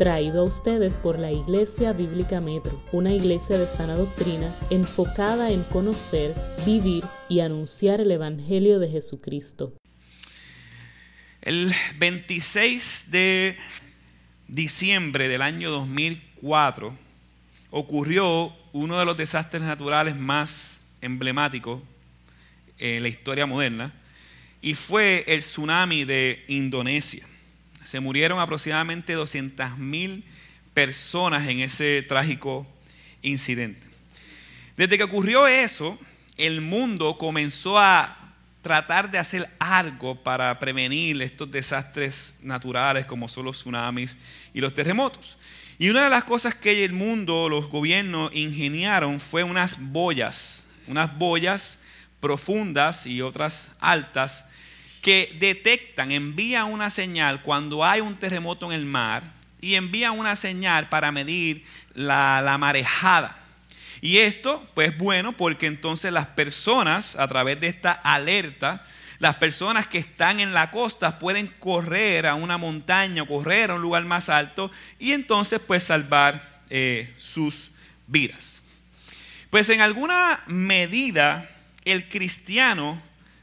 traído a ustedes por la Iglesia Bíblica Metro, una iglesia de sana doctrina enfocada en conocer, vivir y anunciar el Evangelio de Jesucristo. El 26 de diciembre del año 2004 ocurrió uno de los desastres naturales más emblemáticos en la historia moderna y fue el tsunami de Indonesia. Se murieron aproximadamente 200.000 personas en ese trágico incidente. Desde que ocurrió eso, el mundo comenzó a tratar de hacer algo para prevenir estos desastres naturales como son los tsunamis y los terremotos. Y una de las cosas que el mundo, los gobiernos ingeniaron fue unas boyas, unas boyas profundas y otras altas que detectan, envían una señal cuando hay un terremoto en el mar y envían una señal para medir la, marejada. Y esto, pues bueno, porque entonces las personas, a través de esta alerta, las personas que están en la costa pueden correr a una montaña, correr a un lugar más alto y entonces pues salvar eh, sus vidas. Pues en alguna medida el cristiano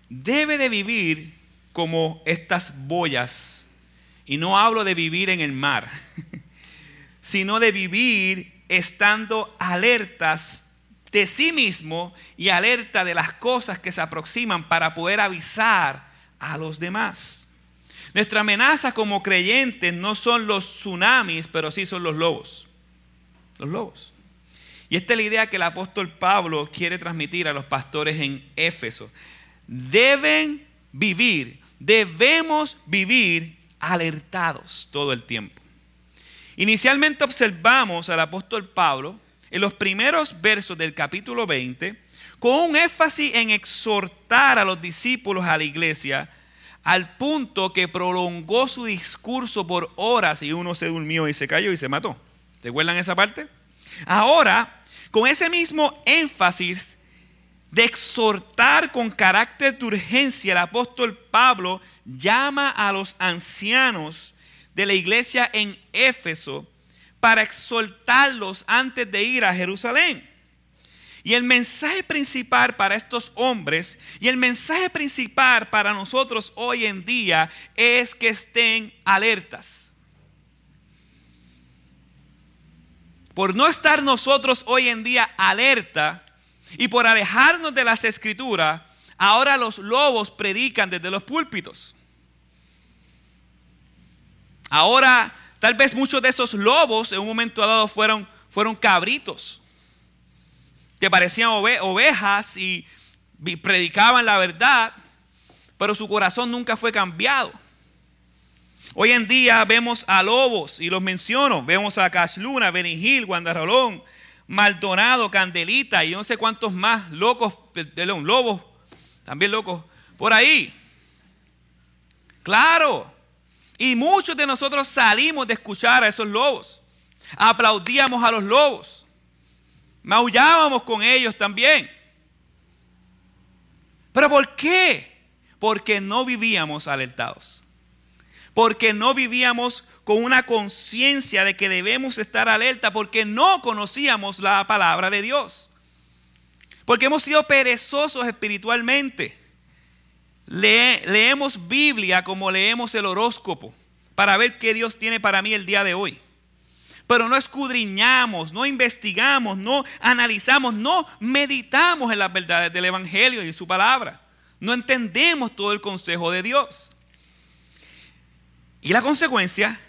debe de vivir como estas boyas. Y no hablo de vivir en el mar, sino de vivir estando alertas de sí mismo y alerta de las cosas que se aproximan para poder avisar a los demás. Nuestra amenaza como creyentes no son los tsunamis, pero sí son los lobos. Los lobos. Y esta es la idea que el apóstol Pablo quiere transmitir a los pastores en Éfeso. Deben vivir debemos vivir alertados todo el tiempo. Inicialmente observamos al apóstol Pablo en los primeros versos del capítulo 20 con un énfasis en exhortar a los discípulos a la iglesia al punto que prolongó su discurso por horas y uno se durmió y se cayó y se mató. ¿Recuerdan esa parte? Ahora, con ese mismo énfasis, de exhortar con carácter de urgencia, el apóstol Pablo llama a los ancianos de la iglesia en Éfeso para exhortarlos antes de ir a Jerusalén. Y el mensaje principal para estos hombres y el mensaje principal para nosotros hoy en día es que estén alertas. Por no estar nosotros hoy en día alerta, y por alejarnos de las escrituras, ahora los lobos predican desde los púlpitos. Ahora, tal vez muchos de esos lobos en un momento dado fueron, fueron cabritos, que parecían ovejas y predicaban la verdad, pero su corazón nunca fue cambiado. Hoy en día vemos a lobos, y los menciono, vemos a Casluna, Benigil, Guandarrolón, Maldonado, Candelita y no sé cuántos más locos, león, lobos, también locos, por ahí. Claro. Y muchos de nosotros salimos de escuchar a esos lobos. Aplaudíamos a los lobos. Maullábamos con ellos también. ¿Pero por qué? Porque no vivíamos alertados. Porque no vivíamos con una conciencia de que debemos estar alerta porque no conocíamos la palabra de Dios. Porque hemos sido perezosos espiritualmente. leemos Biblia como leemos el horóscopo para ver qué Dios tiene para mí el día de hoy. Pero no escudriñamos, no investigamos, no analizamos, no meditamos en las verdades del Evangelio y su palabra. No entendemos todo el consejo de Dios. Y la consecuencia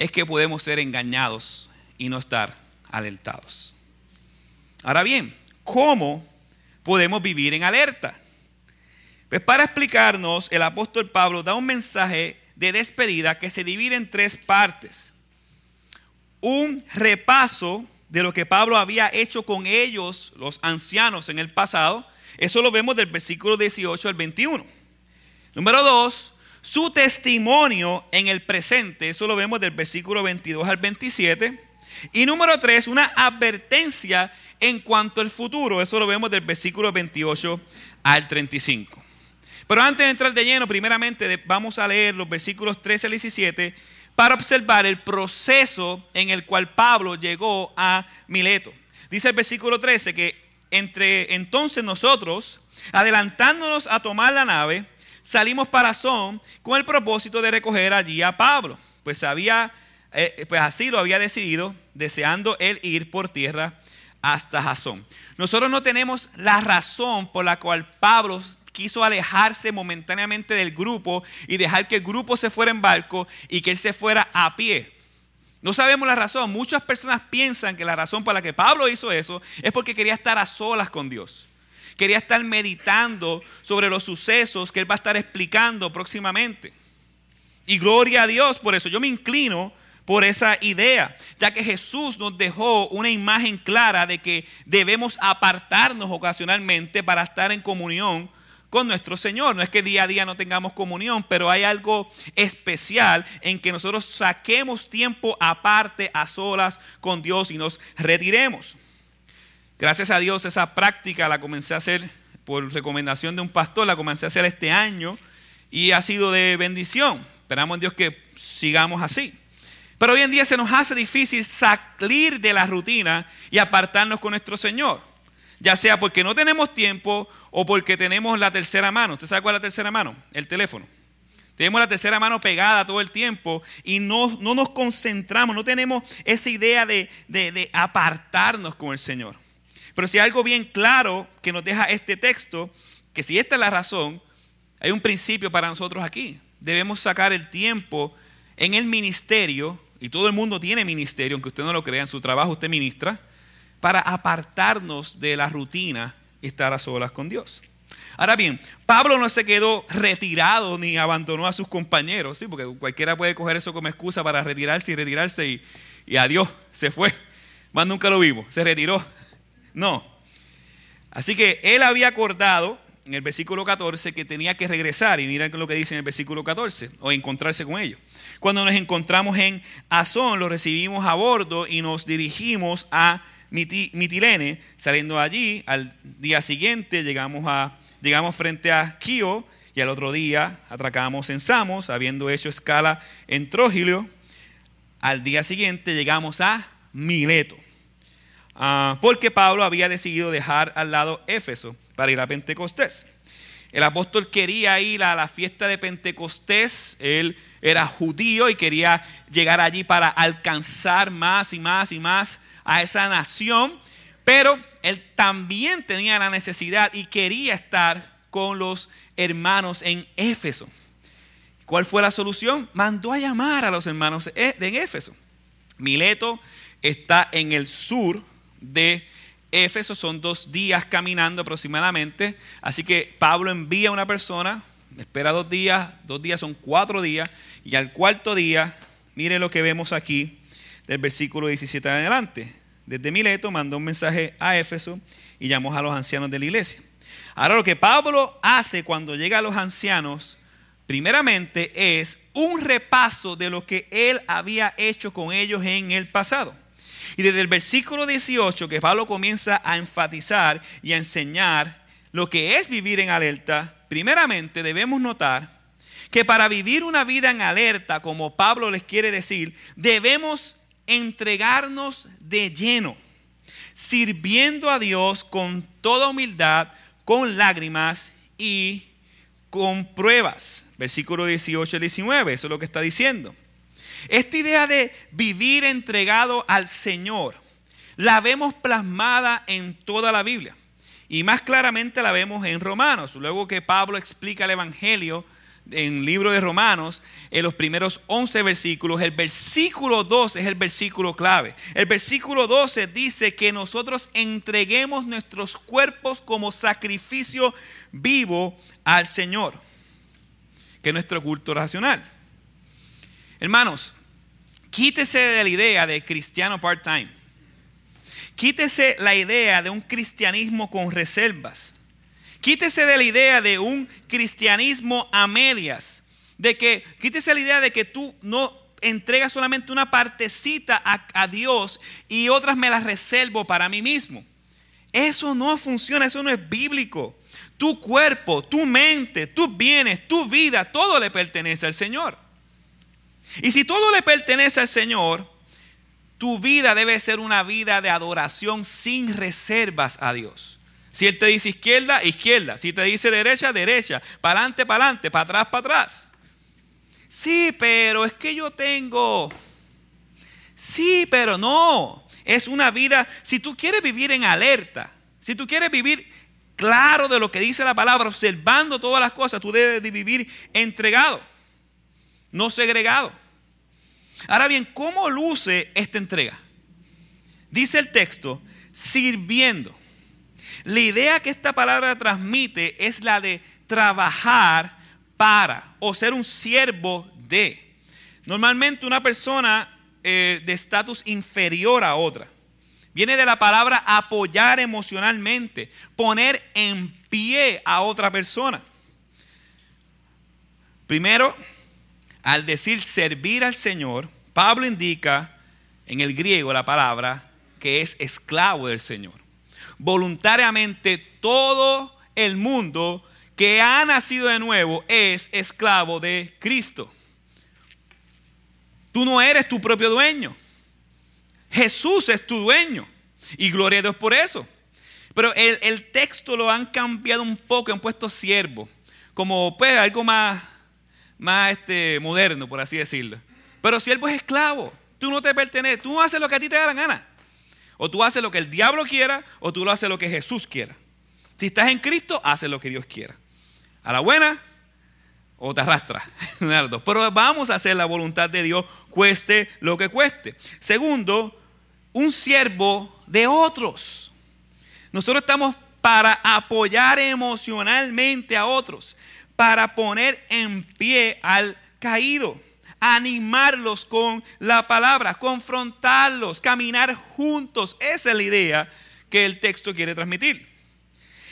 es que podemos ser engañados y no estar alertados. Ahora bien, ¿cómo podemos vivir en alerta? Pues para explicarnos, el apóstol Pablo da un mensaje de despedida que se divide en tres partes. Un repaso de lo que Pablo había hecho con ellos, los ancianos, en el pasado. Eso lo vemos del versículo 18 al 21. Número dos, su testimonio en el presente, eso lo vemos del versículo 22 al 27. Y número 3, una advertencia en cuanto al futuro, eso lo vemos del versículo 28 al 35. Pero antes de entrar de lleno, primeramente vamos a leer los versículos 13 al 17 para observar el proceso en el cual Pablo llegó a Mileto. Dice el versículo 13 que entre entonces nosotros, adelantándonos a tomar la nave, salimos para Son con el propósito de recoger allí a Pablo, pues había eh, pues así lo había decidido, deseando él ir por tierra hasta Jasón. Nosotros no tenemos la razón por la cual Pablo quiso alejarse momentáneamente del grupo y dejar que el grupo se fuera en barco y que él se fuera a pie. No sabemos la razón. Muchas personas piensan que la razón por la que Pablo hizo eso es porque quería estar a solas con Dios. Quería estar meditando sobre los sucesos que él va a estar explicando próximamente. Y gloria a Dios por eso. Yo me inclino por esa idea, ya que Jesús nos dejó una imagen clara de que debemos apartarnos ocasionalmente para estar en comunión con nuestro Señor. No es que día a día no tengamos comunión, pero hay algo especial en que nosotros saquemos tiempo aparte, a solas con Dios y nos retiremos. Gracias a Dios esa práctica la comencé a hacer por recomendación de un pastor, la comencé a hacer este año y ha sido de bendición. Esperamos en Dios que sigamos así. Pero hoy en día se nos hace difícil salir de la rutina y apartarnos con nuestro Señor. Ya sea porque no tenemos tiempo o porque tenemos la tercera mano. ¿Usted sabe cuál es la tercera mano? El teléfono. Tenemos la tercera mano pegada todo el tiempo y no, no nos concentramos, no tenemos esa idea de, de apartarnos con el Señor. Pero si hay algo bien claro que nos deja este texto, que si esta es la razón, hay un principio para nosotros aquí. Debemos sacar el tiempo en el ministerio y todo el mundo tiene ministerio, aunque usted no lo crea, en su trabajo usted ministra, para apartarnos de la rutina y estar a solas con Dios. Ahora bien, Pablo no se quedó retirado ni abandonó a sus compañeros, ¿sí? porque cualquiera puede coger eso como excusa para retirarse y retirarse y, y adiós, se fue. Más nunca lo vimos, se retiró. No. Así que él había acordado en el versículo 14 que tenía que regresar y miren lo que dice en el versículo 14 o encontrarse con ellos. Cuando nos encontramos en Azón, lo recibimos a bordo y nos dirigimos a Mitilene. Saliendo allí, al día siguiente llegamos, a, llegamos frente a Kio y al otro día atracamos en Samos, habiendo hecho escala en Trogilio. Al día siguiente llegamos a Mileto, ah, porque Pablo había decidido dejar al lado Éfeso para ir a Pentecostés. El apóstol quería ir a la fiesta de Pentecostés, él era judío y quería llegar allí para alcanzar más y más y más a esa nación, pero él también tenía la necesidad y quería estar con los hermanos en Éfeso. ¿Cuál fue la solución? Mandó a llamar a los hermanos de Éfeso. Mileto está en el sur de Éfeso, son dos días caminando aproximadamente, así que Pablo envía a una persona, espera dos días, dos días son cuatro días, y al cuarto día, mire lo que vemos aquí del versículo 17 en adelante. Desde Mileto mandó un mensaje a Éfeso y llamó a los ancianos de la iglesia. Ahora lo que Pablo hace cuando llega a los ancianos, primeramente es un repaso de lo que él había hecho con ellos en el pasado. Y desde el versículo 18 que Pablo comienza a enfatizar y a enseñar lo que es vivir en alerta, primeramente debemos notar que para vivir una vida en alerta, como Pablo les quiere decir, debemos entregarnos de lleno, sirviendo a Dios con toda humildad, con lágrimas y con pruebas. Versículo 18 y 19, eso es lo que está diciendo. Esta idea de vivir entregado al Señor, la vemos plasmada en toda la Biblia. Y más claramente la vemos en Romanos. Luego que Pablo explica el Evangelio, en el libro de Romanos, en los primeros 11 versículos, el versículo 12 es el versículo clave. El versículo 12 dice que nosotros entreguemos nuestros cuerpos como sacrificio vivo al Señor, que es nuestro culto racional. Hermanos, quítese de la idea de cristiano part-time. Quítese la idea de un cristianismo con reservas. Quítese de la idea de un cristianismo a medias. De que, quítese la idea de que tú no entregas solamente una partecita a, a Dios y otras me las reservo para mí mismo. Eso no funciona, eso no es bíblico. Tu cuerpo, tu mente, tus bienes, tu vida, todo le pertenece al Señor. Y si todo le pertenece al Señor, tu vida debe ser una vida de adoración sin reservas a Dios. Si Él te dice izquierda, izquierda. Si te dice derecha, derecha. Para adelante, para adelante. Para atrás, para atrás. Sí, pero es que yo tengo... Sí, pero no. Es una vida, si tú quieres vivir en alerta, si tú quieres vivir claro de lo que dice la palabra, observando todas las cosas, tú debes de vivir entregado, no segregado. Ahora bien, ¿cómo luce esta entrega? Dice el texto, sirviendo. La idea que esta palabra transmite es la de trabajar para o ser un siervo de. Normalmente una persona eh, de estatus inferior a otra. Viene de la palabra apoyar emocionalmente, poner en pie a otra persona. Primero, al decir servir al Señor, Pablo indica en el griego la palabra que es esclavo del Señor. Voluntariamente todo el mundo que ha nacido de nuevo es esclavo de Cristo. Tú no eres tu propio dueño. Jesús es tu dueño. Y gloria a Dios por eso. Pero el, texto lo han cambiado un poco, han puesto siervo. Como pues algo más, más este, moderno, por así decirlo. Pero siervo es esclavo. Tú no te perteneces. Tú haces lo que a ti te da la gana. O tú haces lo que el diablo quiera, o tú lo haces lo que Jesús quiera. Si estás en Cristo, haces lo que Dios quiera. A la buena o te arrastra. Pero vamos a hacer la voluntad de Dios, cueste lo que cueste. Segundo, un siervo de otros. Nosotros estamos para apoyar emocionalmente a otros, para poner en pie al caído, animarlos con la palabra, confrontarlos, caminar juntos. Esa es la idea que el texto quiere transmitir.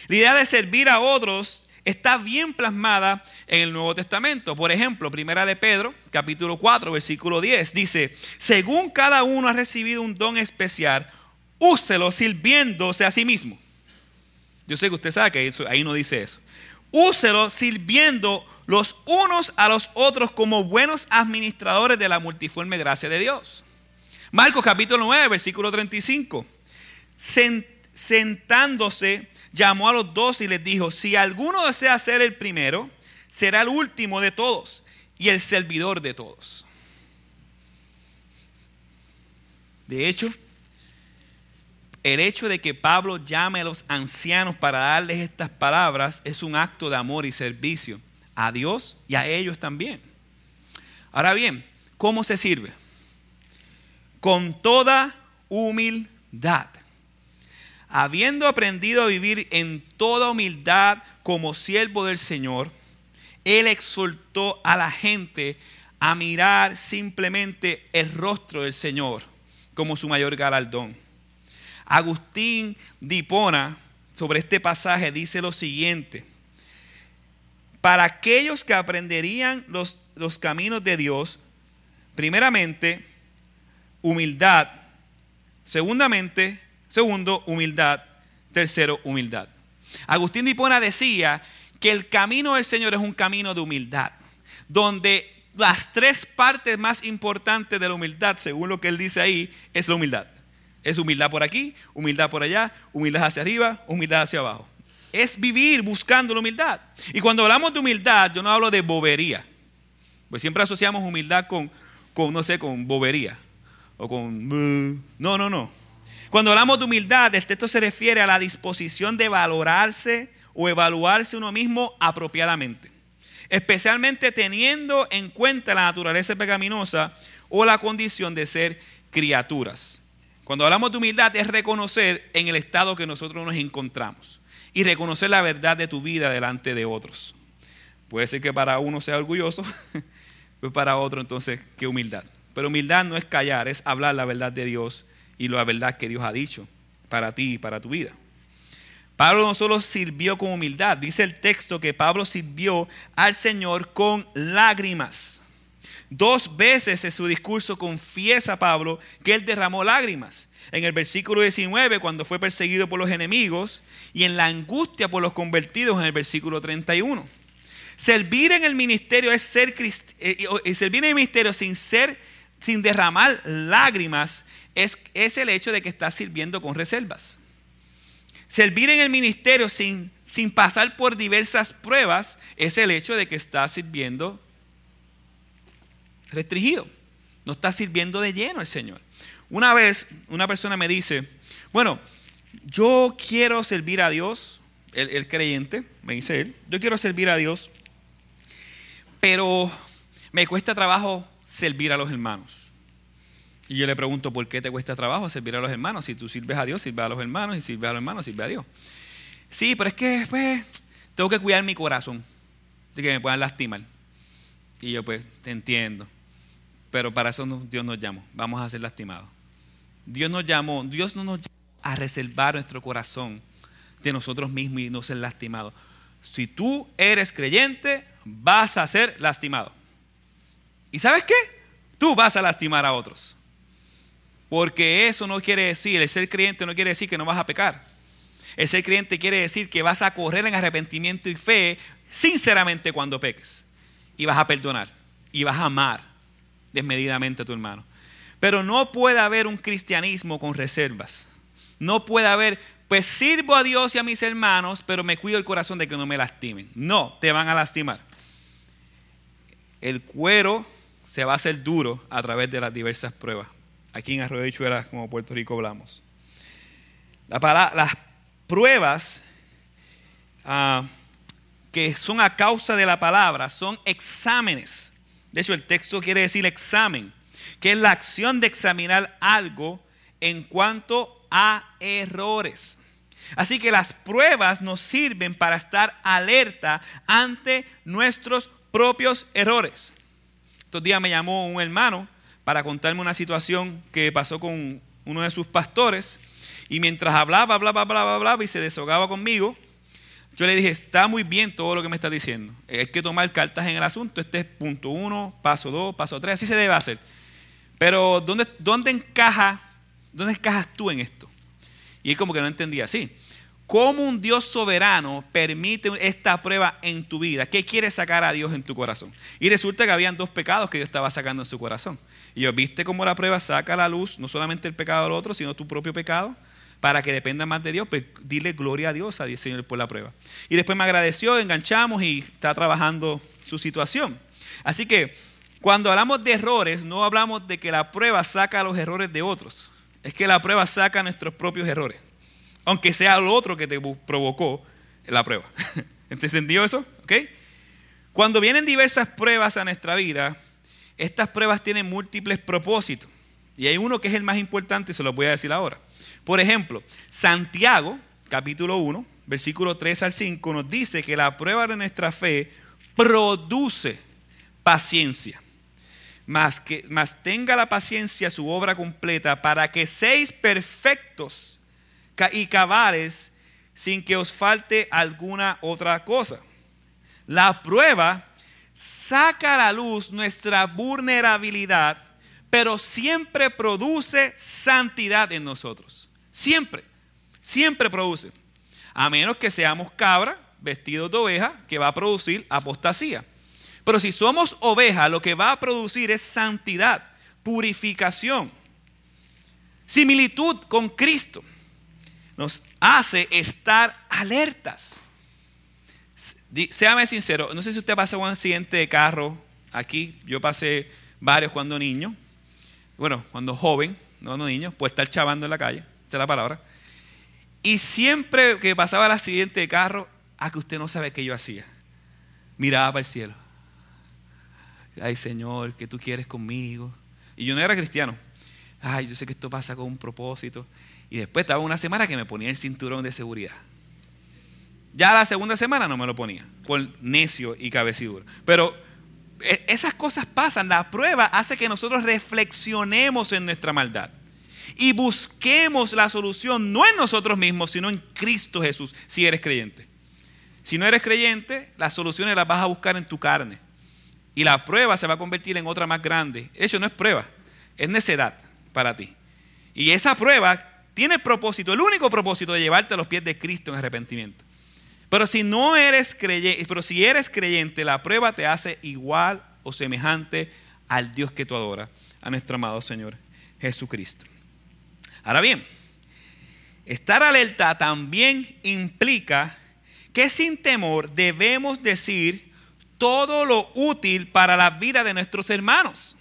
La idea de servir a otros está bien plasmada en el Nuevo Testamento. Por ejemplo, Primera de Pedro, capítulo 4, versículo 10, dice, según cada uno ha recibido un don especial, úselo sirviéndose a sí mismo. Yo sé que usted sabe que ahí no dice eso. Úselo sirviendo los unos a los otros como buenos administradores de la multiforme gracia de Dios. Marcos capítulo 9, versículo 35. Sentándose llamó a los dos y les dijo, si alguno desea ser el primero, será el último de todos y el servidor de todos. De hecho, el hecho de que Pablo llame a los ancianos para darles estas palabras es un acto de amor y servicio a Dios y a ellos también. Ahora bien, ¿cómo se sirve? Con toda humildad habiendo aprendido a vivir en toda humildad como siervo del Señor, Él exhortó a la gente a mirar simplemente el rostro del Señor como su mayor galardón. Agustín Dipona sobre este pasaje dice lo siguiente, para aquellos que aprenderían los, los caminos de Dios, primeramente, humildad, segundamente, Segundo, humildad. Tercero, humildad. Agustín de Hipona decía que el camino del Señor es un camino de humildad, donde las tres partes más importantes de la humildad, según lo que él dice ahí, es la humildad. Es humildad por aquí, humildad por allá, humildad hacia arriba, humildad hacia abajo. Es vivir buscando la humildad. Y cuando hablamos de humildad, yo no hablo de bobería. Pues siempre asociamos humildad con, con no sé, con bobería. O con... No, no, no. Cuando hablamos de humildad, el texto se refiere a la disposición de valorarse o evaluarse uno mismo apropiadamente, especialmente teniendo en cuenta la naturaleza pecaminosa o la condición de ser criaturas. Cuando hablamos de humildad es reconocer en el estado que nosotros nos encontramos y reconocer la verdad de tu vida delante de otros. Puede ser que para uno sea orgulloso, pero para otro entonces qué humildad. Pero humildad no es callar, es hablar la verdad de Dios y la verdad que Dios ha dicho para ti y para tu vida. Pablo no solo sirvió con humildad, dice el texto que Pablo sirvió al Señor con lágrimas. Dos veces en su discurso confiesa Pablo que él derramó lágrimas. En el versículo 19, cuando fue perseguido por los enemigos, y en la angustia por los convertidos, en el versículo 31. Servir en el ministerio es ser eh, servir en el ministerio sin ser, sin derramar lágrimas, es, es el hecho de que estás sirviendo con reservas. Servir en el ministerio sin, sin pasar por diversas pruebas es el hecho de que estás sirviendo restringido. No estás sirviendo de lleno al Señor. Una vez una persona me dice, bueno, yo quiero servir a Dios, el, creyente, me dice él, yo quiero servir a Dios, pero me cuesta trabajo servir a los hermanos. Y yo le pregunto, ¿por qué te cuesta trabajo servir a los hermanos? Si tú sirves a Dios, sirve a los hermanos, y sirves a los hermanos, sirve a Dios. Sí, pero es que pues, tengo que cuidar mi corazón de que me puedan lastimar. Y yo pues, te entiendo. Pero para eso Dios nos llamó. Vamos a ser lastimados. Dios nos llamó, Dios no nos llamó a reservar nuestro corazón de nosotros mismos y no ser lastimados. Si tú eres creyente, vas a ser lastimado. ¿Y sabes qué? Tú vas a lastimar a otros. Porque eso no quiere decir, el ser creyente no quiere decir que no vas a pecar. El ser creyente quiere decir que vas a correr en arrepentimiento y fe sinceramente cuando peques. Y vas a perdonar. Y vas a amar desmedidamente a tu hermano. Pero no puede haber un cristianismo con reservas. No puede haber, pues sirvo a Dios y a mis hermanos, pero me cuido el corazón de que no me lastimen. No, te van a lastimar. El cuero se va a hacer duro a través de las diversas pruebas. Aquí en Arroyo de Chuera, como Puerto Rico, hablamos. las pruebas ah, que son a causa de la palabra son exámenes de hecho, el texto quiere decir examen, que es la acción de examinar algo en cuanto a errores. Así que las pruebas nos sirven para estar alerta ante nuestros propios errores. Estos días me llamó un hermano para contarme una situación que pasó con uno de sus pastores y mientras hablaba, hablaba, hablaba, hablaba y se desahogaba conmigo, yo le dije, está muy bien todo lo que me está diciendo. Hay que tomar cartas en el asunto. Este es punto uno, paso dos, paso tres. Así se debe hacer. Pero ¿dónde, dónde, encaja, ¿dónde encajas tú en esto? Y él como que no entendía así. ¿Cómo un Dios soberano permite esta prueba en tu vida? ¿Qué quiere sacar a Dios en tu corazón? Y resulta que habían dos pecados que Dios estaba sacando en su corazón. Y yo, ¿viste cómo la prueba saca a la luz no solamente el pecado del otro, sino tu propio pecado? Para que dependa más de Dios, pues dile gloria a Dios, a Dios Señor por la prueba. Y después me agradeció, enganchamos y está trabajando su situación. Así que cuando hablamos de errores, no hablamos de que la prueba saca los errores de otros. Es que la prueba saca nuestros propios errores. Aunque sea el otro que te provocó la prueba. ¿Entendió eso? ¿Ok? Cuando vienen diversas pruebas a nuestra vida, estas pruebas tienen múltiples propósitos. Y hay uno que es el más importante se lo voy a decir ahora. Por ejemplo, Santiago, capítulo 1, versículo 3 al 5, nos dice que la prueba de nuestra fe produce paciencia. Más, que, más tenga la paciencia su obra completa para que seis perfectos y cabales sin que os falte alguna otra cosa. La prueba saca a la luz nuestra vulnerabilidad, pero siempre produce santidad en nosotros. Siempre, siempre produce. A menos que seamos cabra vestidos de oveja, que va a producir apostasía. Pero si somos oveja, lo que va a producir es santidad, purificación, similitud con Cristo. Nos hace estar alertas. Séame sincero, no sé si usted pasó un accidente de carro aquí. Yo pasé varios cuando niño. Bueno, cuando joven, no, no niño, pues estar chavando en la calle es la palabra. Y siempre que pasaba el accidente de carro, a ah, que usted no sabe qué yo hacía. Miraba para el cielo. Ay, Señor, ¿qué tú quieres conmigo? Y yo no era cristiano. Ay, yo sé que esto pasa con un propósito. Y después estaba una semana que me ponía el cinturón de seguridad. Ya la segunda semana no me lo ponía, por necio y cabecidura. Pero esas cosas pasan. La prueba hace que nosotros reflexionemos en nuestra maldad y busquemos la solución no en nosotros mismos, sino en Cristo Jesús, si eres creyente. Si no eres creyente, las soluciones las vas a buscar en tu carne. Y la prueba se va a convertir en otra más grande. Eso no es prueba, es necedad para ti. Y esa prueba tiene el propósito, el único propósito de llevarte a los pies de Cristo en arrepentimiento. Pero si no eres creyente, pero si eres creyente, la prueba te hace igual o semejante al Dios que tú adoras, a nuestro amado Señor Jesucristo. Ahora bien, estar alerta también implica que sin temor debemos decir todo lo útil para la vida de nuestros hermanos.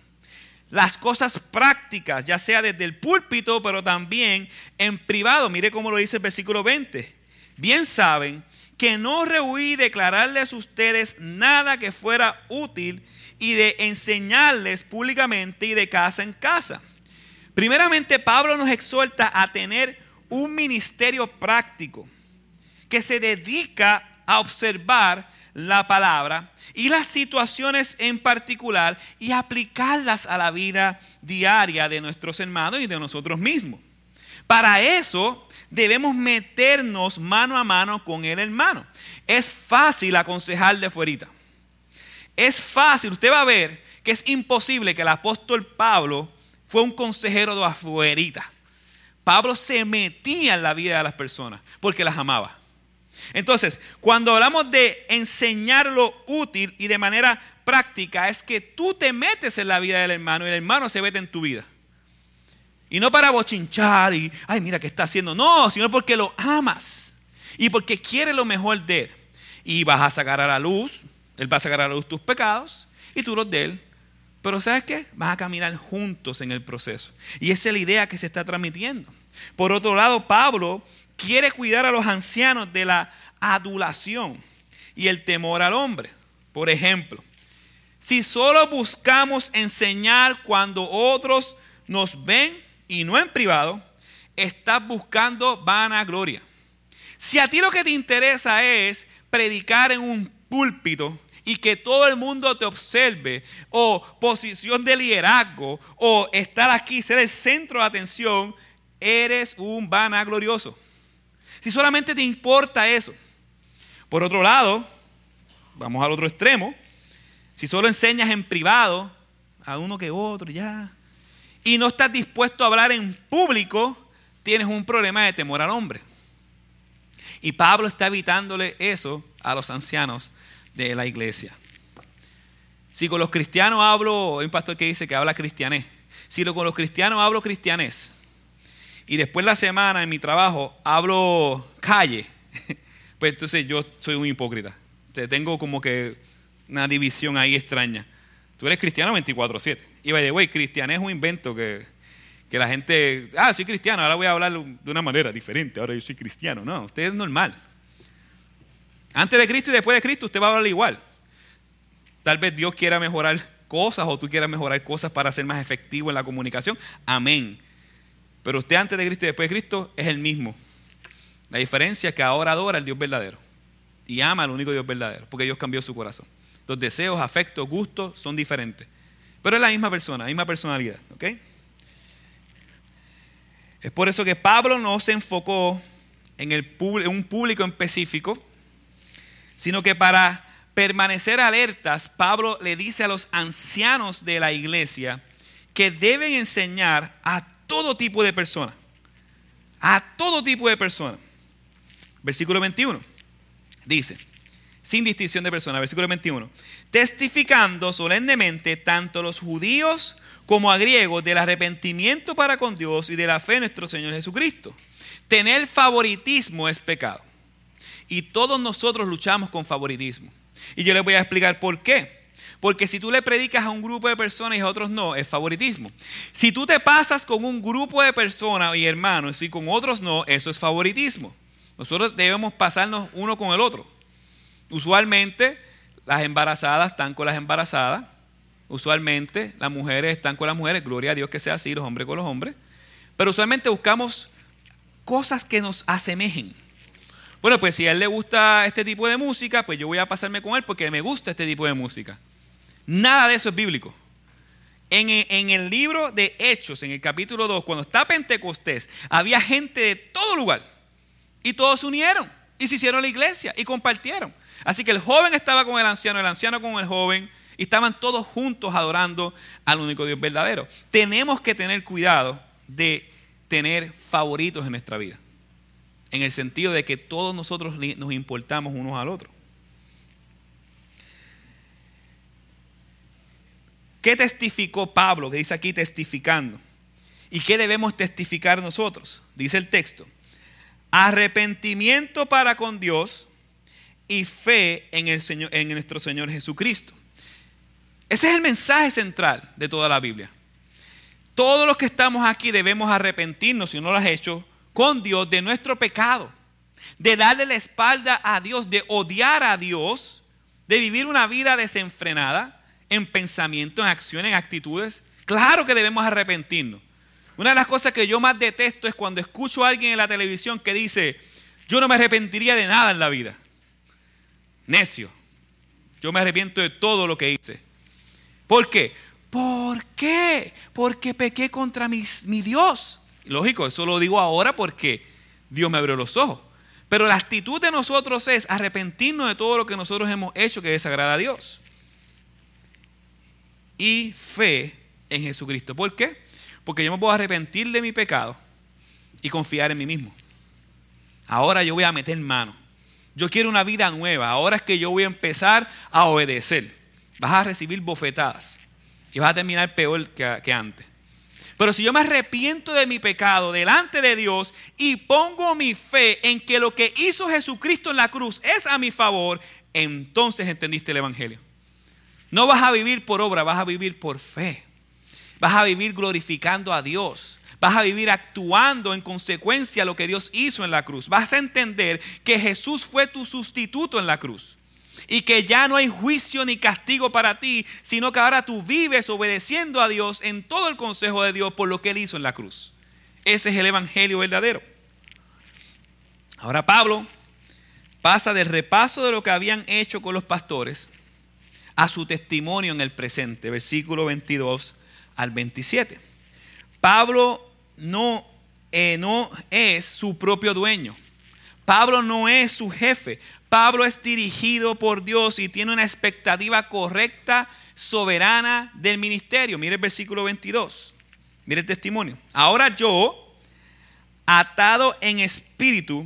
Las cosas prácticas, ya sea desde el púlpito, pero también en privado. Mire cómo lo dice el versículo 20. Bien saben que no rehuí declararles a ustedes nada que fuera útil y de enseñarles públicamente y de casa en casa. Primeramente, Pablo nos exhorta a tener un ministerio práctico que se dedica a observar la palabra y las situaciones en particular y aplicarlas a la vida diaria de nuestros hermanos y de nosotros mismos. Para eso debemos meternos mano a mano con el hermano. Es fácil aconsejarle fuerita. Es fácil, usted va a ver que es imposible que el apóstol Pablo fue un consejero de afuerita. Pablo se metía en la vida de las personas porque las amaba. Entonces, cuando hablamos de enseñar lo útil y de manera práctica, es que tú te metes en la vida del hermano y el hermano se mete en tu vida. Y no para bochinchar y, ay, mira qué está haciendo. No, sino porque lo amas y porque quiere lo mejor de él. Y vas a sacar a la luz, él va a sacar a la luz tus pecados y tú los de él. Pero ¿sabes qué? Van a caminar juntos en el proceso. Y esa es la idea que se está transmitiendo. Por otro lado, Pablo quiere cuidar a los ancianos de la adulación y el temor al hombre. Por ejemplo, si solo buscamos enseñar cuando otros nos ven, y no en privado, estás buscando vanagloria. Si a ti lo que te interesa es predicar en un púlpito y que todo el mundo te observe, o posición de liderazgo, o estar aquí, ser el centro de atención, eres un vanaglorioso. Si solamente te importa eso. Por otro lado, vamos al otro extremo, si solo enseñas en privado, a uno que otro, ya, y no estás dispuesto a hablar en público, tienes un problema de temor al hombre. Y Pablo está evitándole eso a los ancianos de la iglesia. Si con los cristianos hablo, hay un pastor que dice que habla cristianés. Si con los cristianos hablo cristianés y después la semana en mi trabajo hablo calle, pues entonces yo soy un hipócrita. Te tengo como que una división ahí extraña. Tú eres cristiano 24-7. Y by the way, cristiano es un invento que, la gente, ah, soy cristiano, ahora voy a hablar de una manera diferente, ahora yo soy cristiano. No, usted es normal. Antes de Cristo y después de Cristo usted va a hablar igual. Tal vez Dios quiera mejorar cosas o tú quieras mejorar cosas para ser más efectivo en la comunicación. Amén. Pero usted antes de Cristo y después de Cristo es el mismo. La diferencia es que ahora adora al Dios verdadero y ama al único Dios verdadero, porque Dios cambió su corazón. Los deseos, afectos, gustos son diferentes. Pero es la misma persona, la misma personalidad. ¿ok? Es por eso que Pablo no se enfocó en, el, en un público específico, sino que para permanecer alertas, Pablo le dice a los ancianos de la iglesia que deben enseñar a todo tipo de personas. A todo tipo de personas. Versículo 21 dice, sin distinción de personas. Versículo 21. Testificando solemnemente tanto a los judíos como a griegos del arrepentimiento para con Dios y de la fe en nuestro Señor Jesucristo. Tener favoritismo es pecado. Y todos nosotros luchamos con favoritismo. Y yo les voy a explicar por qué. Porque si tú le predicas a un grupo de personas y a otros no, es favoritismo. Si tú te pasas con un grupo de personas y hermanos y con otros no, eso es favoritismo. Nosotros debemos pasarnos uno con el otro. Usualmente las embarazadas están con las embarazadas. Usualmente las mujeres están con las mujeres. Gloria a Dios que sea así, los hombres con los hombres. Pero usualmente buscamos cosas que nos asemejen. Bueno, pues si a él le gusta este tipo de música, pues yo voy a pasarme con él porque me gusta este tipo de música. Nada de eso es bíblico. En, el libro de Hechos, en el capítulo 2, cuando está Pentecostés, había gente de todo lugar. Y todos se unieron y se hicieron la iglesia y compartieron. Así que el joven estaba con el anciano, el anciano con el joven, y estaban todos juntos adorando al único Dios verdadero. Tenemos que tener cuidado de tener favoritos en nuestra vida. en el sentido de que todos nosotros nos importamos unos al otro. ¿Qué testificó Pablo? Que dice aquí testificando. ¿Y qué debemos testificar nosotros? Dice el texto. Arrepentimiento para con Dios y fe en, el Señor, en nuestro Señor Jesucristo. Ese es el mensaje central de toda la Biblia. Todos los que estamos aquí debemos arrepentirnos, si no lo has hecho, con Dios de nuestro pecado, de darle la espalda a Dios, de odiar a Dios, de vivir una vida desenfrenada en pensamiento, en acción, en actitudes. Claro que debemos arrepentirnos. Una de las cosas que yo más detesto es cuando escucho a alguien en la televisión que dice, yo no me arrepentiría de nada en la vida. Necio. Yo me arrepiento de todo lo que hice. ¿Por qué? ¿Por qué? Porque pequé contra mi, mi Dios. Lógico, eso lo digo ahora porque Dios me abrió los ojos. Pero la actitud de nosotros es arrepentirnos de todo lo que nosotros hemos hecho que desagrada a Dios. Y fe en Jesucristo. ¿Por qué? Porque yo me puedo arrepentir de mi pecado y confiar en mí mismo. Ahora yo voy a meter mano. Yo quiero una vida nueva. Ahora es que yo voy a empezar a obedecer. Vas a recibir bofetadas y vas a terminar peor que, antes. Pero si yo me arrepiento de mi pecado delante de Dios y pongo mi fe en que lo que hizo Jesucristo en la cruz es a mi favor, entonces entendiste el Evangelio. No vas a vivir por obra, vas a vivir por fe. Vas a vivir glorificando a Dios. Vas a vivir actuando en consecuencia a lo que Dios hizo en la cruz. Vas a entender que Jesús fue tu sustituto en la cruz. Y que ya no hay juicio ni castigo para ti, sino que ahora tú vives obedeciendo a Dios en todo el consejo de Dios por lo que Él hizo en la cruz. Ese es el Evangelio verdadero. Ahora Pablo pasa del repaso de lo que habían hecho con los pastores a su testimonio en el presente, versículo 22 al 27. Pablo no, eh, no es su propio dueño. Pablo no es su jefe. Pablo es dirigido por Dios y tiene una expectativa correcta, soberana del ministerio. Mire el versículo 22. Mire el testimonio. Ahora yo, atado en espíritu,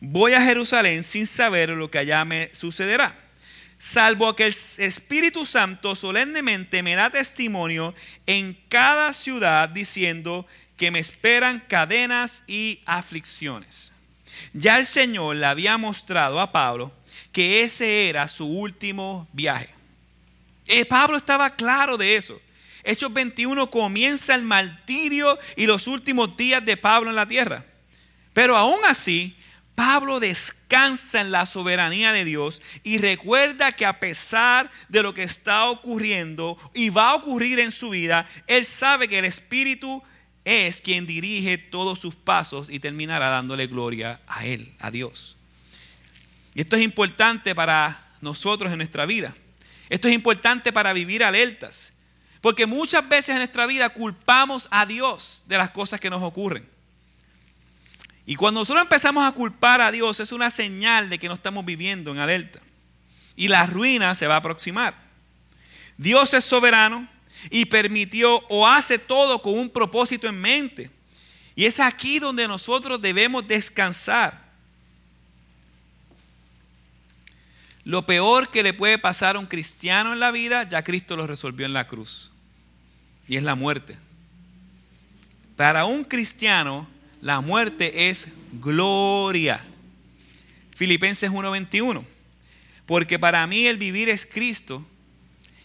voy a Jerusalén sin saber lo que allá me sucederá salvo que el Espíritu Santo solemnemente me da testimonio en cada ciudad diciendo que me esperan cadenas y aflicciones. Ya el Señor le había mostrado a Pablo que ese era su último viaje. Eh, Pablo estaba claro de eso. Hechos 21 comienza el martirio y los últimos días de Pablo en la tierra. Pero aún así, Pablo descansa en la soberanía de Dios y recuerda que a pesar de lo que está ocurriendo y va a ocurrir en su vida, él sabe que el Espíritu es quien dirige todos sus pasos y terminará dándole gloria a él, a Dios. Y esto es importante para nosotros en nuestra vida. Esto es importante para vivir alertas. Porque muchas veces en nuestra vida culpamos a Dios de las cosas que nos ocurren. Y cuando nosotros empezamos a culpar a Dios es una señal de que no estamos viviendo en alerta. Y la ruina se va a aproximar. Dios es soberano y permitió o hace todo con un propósito en mente. Y es aquí donde nosotros debemos descansar. Lo peor que le puede pasar a un cristiano en la vida, ya Cristo lo resolvió en la cruz. Y es la muerte. Para un cristiano, la muerte es gloria. Filipenses 1:21. Porque para mí el vivir es Cristo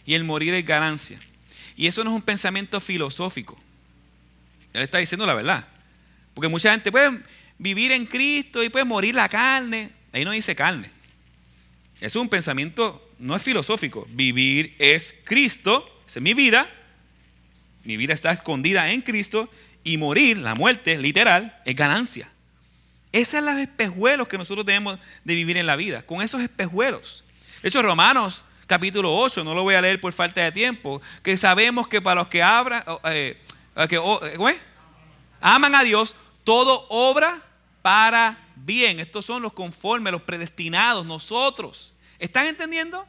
y el morir es ganancia. Y eso no es un pensamiento filosófico. Él está diciendo la verdad. Porque mucha gente puede vivir en Cristo y puede morir la carne. Ahí no dice carne. Es un pensamiento, no es filosófico. Vivir es Cristo, esa es mi vida. Mi vida está escondida en Cristo y morir, la muerte literal, es ganancia. Esos son los espejuelos que nosotros tenemos de vivir en la vida, con esos espejuelos. De hecho, Romanos capítulo 8, no lo voy a leer por falta de tiempo, que sabemos que para los que abran, eh, que, eh, aman a Dios, todo obra para bien. Estos son los conformes, los predestinados, nosotros. ¿Están entendiendo?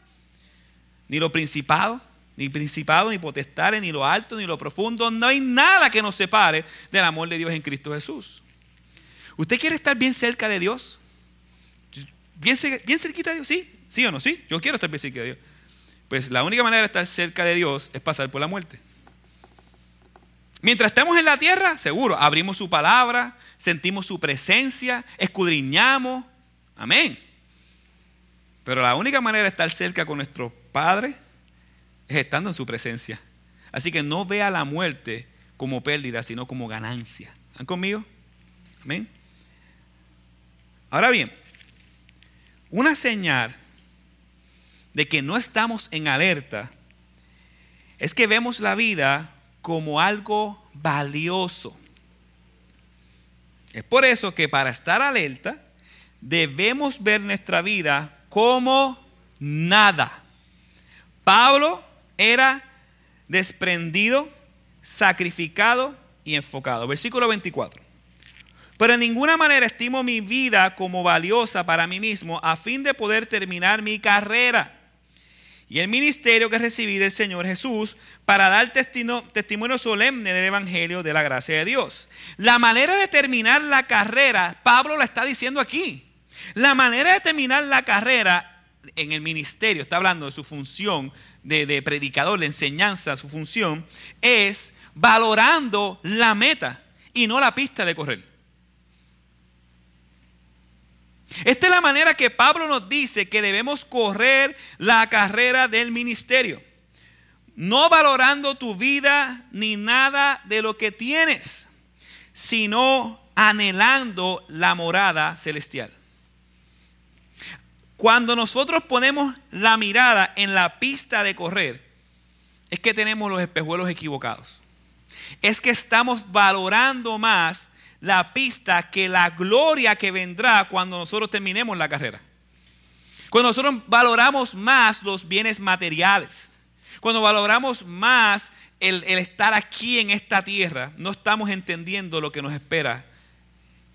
Ni los principados, ni principado, ni potestades, ni lo alto, ni lo profundo. No hay nada que nos separe del amor de Dios en Cristo Jesús. ¿Usted quiere estar bien cerca de Dios? ¿Bien, bien cerquita de Dios? ¿Sí? ¿Sí o no? Sí, yo quiero estar bien cerca de Dios. Pues la única manera de estar cerca de Dios es pasar por la muerte. Mientras estemos en la tierra, seguro, abrimos su palabra, sentimos su presencia, escudriñamos. Amén. Pero la única manera de estar cerca con nuestro Padre es estando en su presencia. Así que no vea la muerte como pérdida, sino como ganancia. ¿Están conmigo? Amén. Ahora bien, una señal de que no estamos en alerta es que vemos la vida como algo valioso. Es por eso que para estar alerta debemos ver nuestra vida como nada. Pablo era desprendido, sacrificado y enfocado. Versículo 24. Pero en ninguna manera estimo mi vida como valiosa para mí mismo a fin de poder terminar mi carrera y el ministerio que recibí del Señor Jesús para dar testimonio solemne del Evangelio de la gracia de Dios. La manera de terminar la carrera, Pablo la está diciendo aquí. La manera de terminar la carrera en el ministerio, está hablando de su función de, de predicador, de enseñanza, su función, es valorando la meta y no la pista de correr. Esta es la manera que Pablo nos dice que debemos correr la carrera del ministerio. No valorando tu vida ni nada de lo que tienes, sino anhelando la morada celestial. Cuando nosotros ponemos la mirada en la pista de correr, es que tenemos los espejuelos equivocados. Es que estamos valorando más la pista que la gloria que vendrá cuando nosotros terminemos la carrera. Cuando nosotros valoramos más los bienes materiales, cuando valoramos más el, estar aquí en esta tierra, no estamos entendiendo lo que nos espera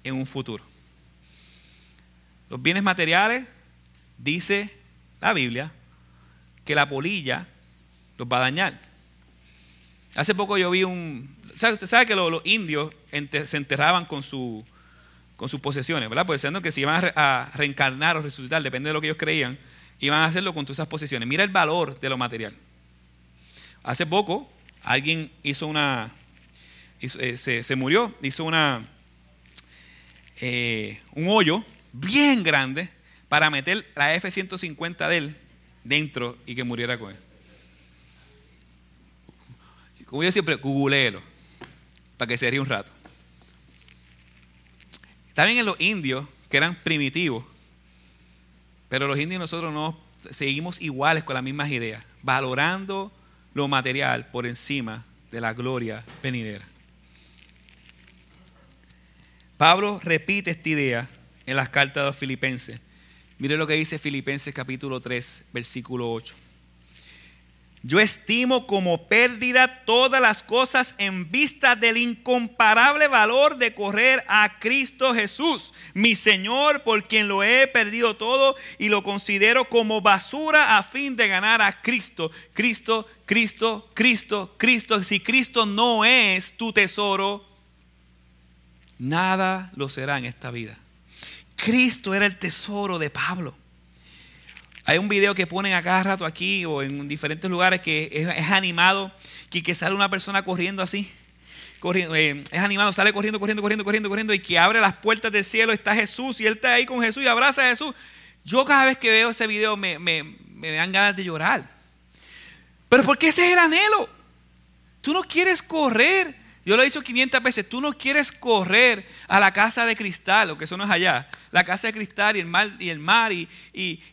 en un futuro. Los bienes materiales, dice la Biblia, que la polilla los va a dañar. Hace poco yo vi un, Usted sabe que los, indios se enterraban con, su, con sus posesiones, ¿verdad? Pues diciendo que si iban a, reencarnar o resucitar, depende de lo que ellos creían, iban a hacerlo con todas esas posesiones. Mira el valor de lo material. Hace poco alguien hizo una, eh, se, murió, hizo una, eh, un hoyo bien grande para meter la F-150 de él dentro y que muriera con él. Como yo siempre, googleelo para que se ríe un rato. También en los indios, que eran primitivos, pero los indios nosotros no seguimos iguales con las mismas ideas, valorando lo material por encima de la gloria venidera. Pablo repite esta idea en las cartas de los filipenses. Mire lo que dice Filipenses capítulo 3, versículo 8. Yo estimo como pérdida todas las cosas en vista del incomparable valor de correr a Cristo Jesús, mi Señor, por quien lo he perdido todo y lo considero como basura a fin de ganar a Cristo. Cristo, Cristo, Cristo, Cristo. Si Cristo no es tu tesoro, nada lo será en esta vida. Cristo era el tesoro de Pablo. Hay un video que ponen a cada rato aquí o en diferentes lugares que es, animado, que, que, sale una persona corriendo así. Eh, es animado, sale corriendo, corriendo, corriendo, corriendo, corriendo y que abre las puertas del cielo, está Jesús y él está ahí con Jesús y abraza a Jesús. Yo cada vez que veo ese video me, me, me dan ganas de llorar. Pero porque ese es el anhelo. Tú no quieres correr yo lo he dicho 500 veces, tú no quieres correr a la casa de cristal, lo que eso no es allá, la casa de cristal y el mar y,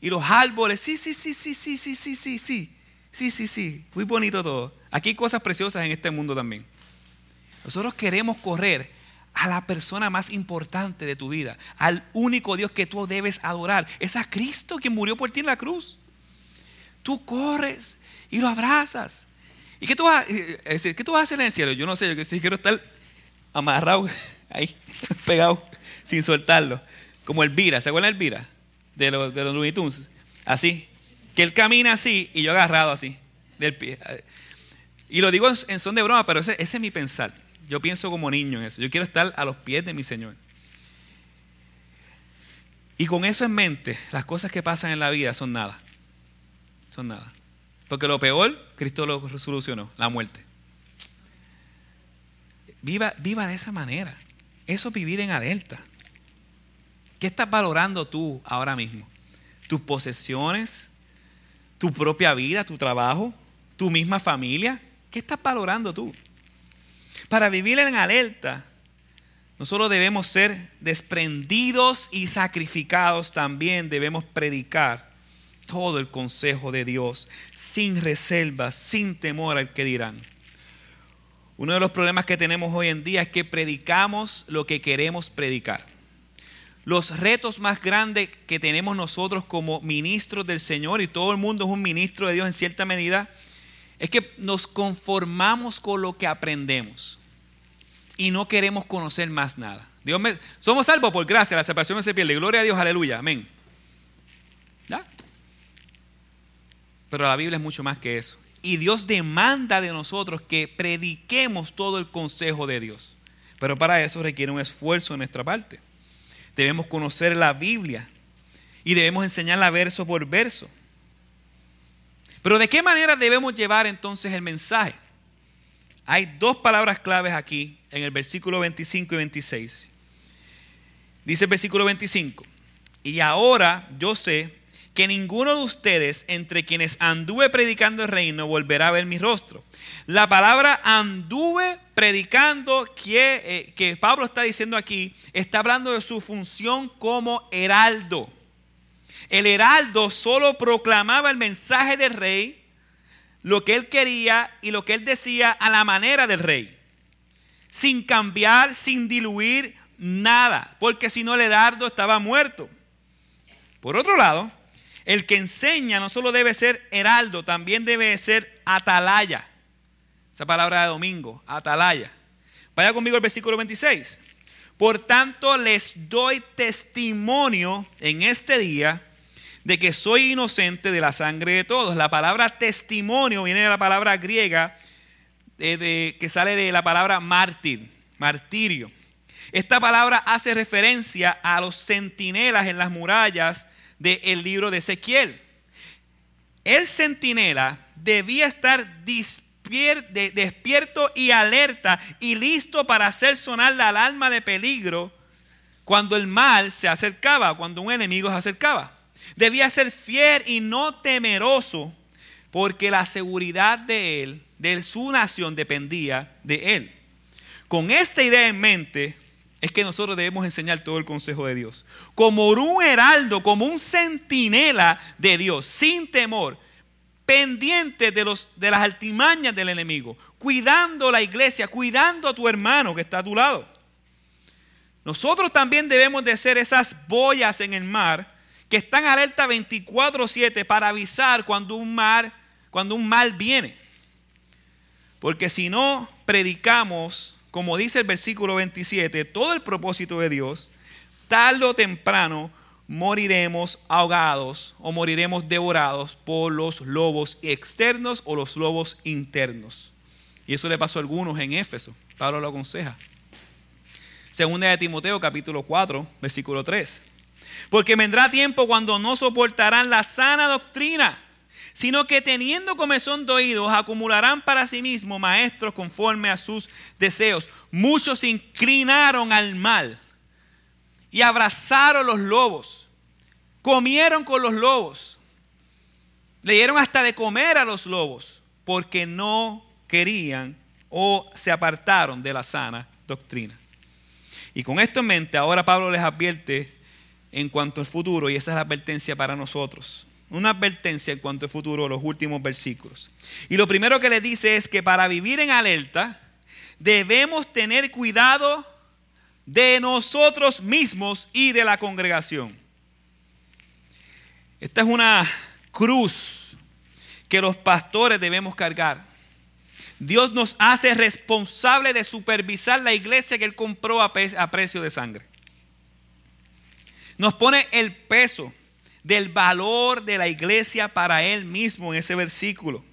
los árboles. Sí, sí, sí, sí, sí, sí, sí, sí, sí, sí, sí, sí, muy bonito todo. Aquí hay cosas preciosas en este mundo también. Nosotros queremos correr a la persona más importante de tu vida, al único Dios que tú debes adorar. Es a Cristo quien murió por ti en la cruz. Tú corres y lo abrazas. ¿Y qué tú, vas, eh, qué tú vas a hacer en el cielo? Yo no sé, yo quiero estar amarrado ahí, pegado, sin soltarlo. Como Elvira, ¿se acuerdan de Elvira? De los, de los Looney Tunes. Así. Que él camina así y yo agarrado así, del pie. Y lo digo en son de broma, pero ese es mi pensar. Yo pienso como niño en eso. Yo quiero estar a los pies de mi Señor. Y con eso en mente, las cosas que pasan en la vida son nada. Son nada. Porque lo peor, Cristo lo resolucionó, la muerte. Viva, viva de esa manera. Eso es vivir en alerta. ¿Qué estás valorando tú ahora mismo? ¿Tus posesiones? ¿Tu propia vida? ¿Tu trabajo? ¿Tu misma familia? ¿Qué estás valorando tú? Para vivir en alerta, nosotros debemos ser desprendidos y sacrificados también. Debemos predicar todo el consejo de Dios sin reservas, sin temor al que dirán. Uno de los problemas que tenemos hoy en día es que predicamos lo que queremos predicar. Los retos más grandes que tenemos nosotros como ministros del Señor, y todo el mundo es un ministro de Dios en cierta medida, es que nos conformamos con lo que aprendemos y no queremos conocer más nada. Dios somos salvos por gracia, la separación no se pierde. Gloria a Dios, aleluya, amén. Pero la Biblia es mucho más que eso. Y Dios demanda de nosotros que prediquemos todo el consejo de Dios. Pero para eso requiere un esfuerzo de nuestra parte. Debemos conocer la Biblia y debemos enseñarla verso por verso. Pero ¿de qué manera debemos llevar entonces el mensaje? Hay dos palabras claves aquí en el versículo 25 y 26. Dice el versículo 25, y ahora yo sé que ninguno de ustedes entre quienes anduve predicando el reino volverá a ver mi rostro. La palabra anduve predicando que, eh, que Pablo está diciendo aquí, está hablando de su función como heraldo. El heraldo solo proclamaba el mensaje del rey lo que él quería y lo que él decía a la manera del rey, sin cambiar, sin diluir nada, porque si no el heraldo estaba muerto. Por otro lado, el que enseña no solo debe ser heraldo, también debe ser atalaya. Esa palabra de domingo, atalaya. Vaya conmigo al versículo 26. Por tanto, les doy testimonio en este día de que soy inocente de la sangre de todos. La palabra testimonio viene de la palabra griega que sale de la palabra mártir, martirio. Esta palabra hace referencia a los centinelas en las murallas del libro de Ezequiel. El centinela debía estar despierto y alerta y listo para hacer sonar la alarma de peligro cuando el mal se acercaba, cuando un enemigo se acercaba. Debía ser fiel y no temeroso porque la seguridad de él, de su nación, dependía de él. Con esta idea en mente es que nosotros debemos enseñar todo el consejo de Dios. Como un heraldo, como un centinela de Dios, sin temor, pendiente de, los, de las altimañas del enemigo, cuidando la iglesia, cuidando a tu hermano que está a tu lado. Nosotros también debemos de ser esas boyas en el mar que están alerta 24/7 para avisar cuando un cuando un mal viene. Porque si no predicamos, como dice el versículo 27, todo el propósito de Dios, tarde o temprano moriremos ahogados o moriremos devorados por los lobos externos o los lobos internos. Y eso le pasó a algunos en Éfeso. Pablo lo aconseja. Segunda de Timoteo capítulo 4, versículo 3. Porque vendrá tiempo cuando no soportarán la sana doctrina, sino que teniendo comezón de oídos, acumularán para sí mismos maestros conforme a sus deseos. Muchos se inclinaron al mal y abrazaron los lobos, comieron con los lobos, le dieron hasta de comer a los lobos, porque no querían o se apartaron de la sana doctrina. Y con esto en mente, ahora Pablo les advierte en cuanto al futuro y esa es la advertencia para nosotros. Una advertencia en cuanto al futuro, los últimos versículos. Y lo primero que le dice es que para vivir en alerta debemos tener cuidado de nosotros mismos y de la congregación. Esta es una cruz que los pastores debemos cargar. Dios nos hace responsable de supervisar la iglesia que Él compró a precio de sangre. Nos pone el peso del valor de la iglesia para Él mismo en ese versículo.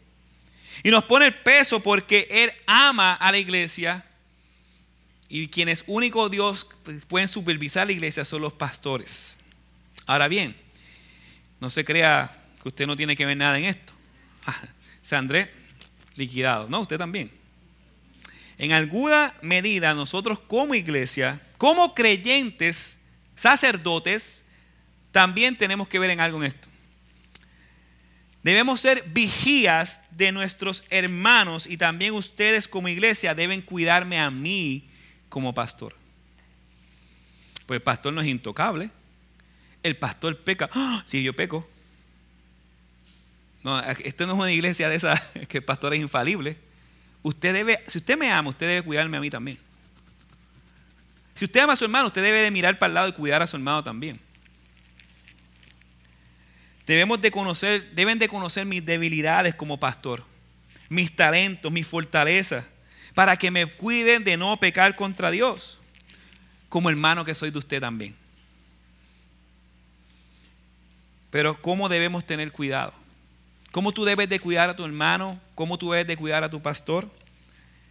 Y nos pone el peso porque Él ama a la iglesia y quienes único Dios pueden supervisar la iglesia son los pastores. Ahora bien, no se crea que usted no tiene que ver nada en esto. Se Andrés, liquidado. No, usted también. En alguna medida nosotros como iglesia, como creyentes, sacerdotes, también tenemos que ver en algo en esto. Debemos ser vigías de nuestros hermanos y también ustedes como iglesia deben cuidarme a mí como pastor. Pues el pastor no es intocable. El pastor peca. ¡Ah! Si yo peco. No, esto no es una iglesia de esas que el pastor es infalible. Usted debe, si usted me ama, usted debe cuidarme a mí también. Si usted ama a su hermano, usted debe de mirar para el lado y cuidar a su hermano también. Debemos de conocer, deben de conocer mis debilidades como pastor, mis talentos, mis fortalezas, para que me cuiden de no pecar contra Dios, como hermano que soy de usted también. Pero ¿cómo debemos tener cuidado? ¿Cómo tú debes de cuidar a tu hermano? ¿Cómo tú debes de cuidar a tu pastor?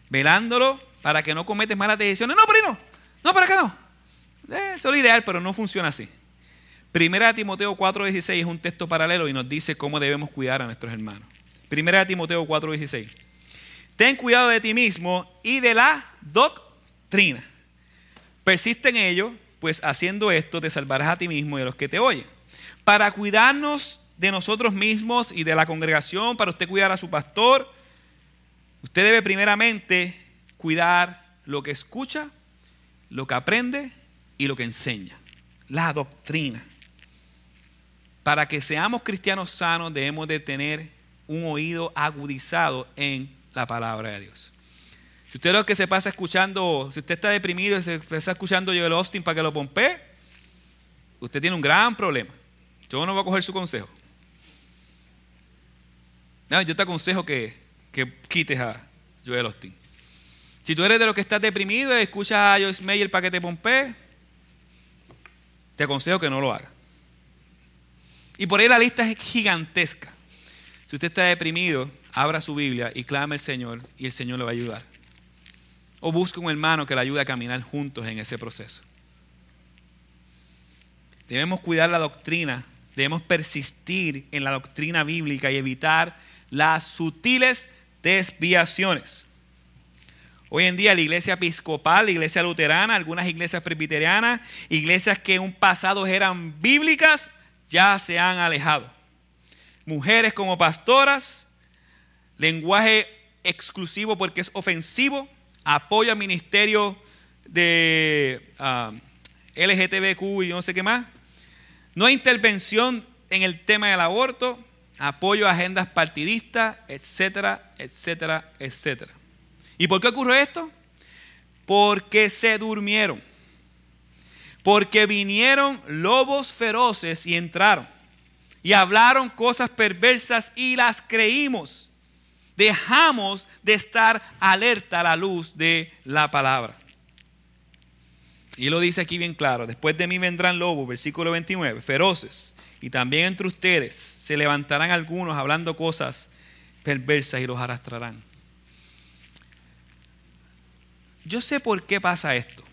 Velándolo para que no cometes malas decisiones. No, pero no. No, para acá no. Eso es lo ideal, pero no funciona así. Primera de Timoteo 4:16 es un texto paralelo y nos dice cómo debemos cuidar a nuestros hermanos. Primera de Timoteo 4:16. Ten cuidado de ti mismo y de la doctrina. Persiste en ello, pues haciendo esto te salvarás a ti mismo y a los que te oyen. Para cuidarnos de nosotros mismos y de la congregación, para usted cuidar a su pastor, usted debe primeramente cuidar lo que escucha, lo que aprende y lo que enseña. La doctrina. Para que seamos cristianos sanos debemos de tener un oído agudizado en la palabra de Dios. Si usted lo que se pasa escuchando, si usted está deprimido y se está escuchando Joel Austin para que lo pompe, usted tiene un gran problema. Yo no voy a coger su consejo. Yo te aconsejo que, que quites a Joel Austin. Si tú eres de los que estás deprimido y escuchas a Joyce Meyer para que te pompe, te aconsejo que no lo hagas. Y por ahí la lista es gigantesca. Si usted está deprimido, abra su Biblia y clame al Señor y el Señor le va a ayudar. O busque un hermano que le ayude a caminar juntos en ese proceso. Debemos cuidar la doctrina, debemos persistir en la doctrina bíblica y evitar las sutiles desviaciones. Hoy en día la iglesia episcopal, la iglesia luterana, algunas iglesias presbiterianas, iglesias que en un pasado eran bíblicas, ya se han alejado. Mujeres como pastoras, lenguaje exclusivo porque es ofensivo, apoyo al ministerio de uh, LGTBQ y no sé qué más. No hay intervención en el tema del aborto, apoyo a agendas partidistas, etcétera, etcétera, etcétera. ¿Y por qué ocurrió esto? Porque se durmieron. Porque vinieron lobos feroces y entraron. Y hablaron cosas perversas y las creímos. Dejamos de estar alerta a la luz de la palabra. Y lo dice aquí bien claro. Después de mí vendrán lobos, versículo 29, feroces. Y también entre ustedes se levantarán algunos hablando cosas perversas y los arrastrarán. Yo sé por qué pasa esto.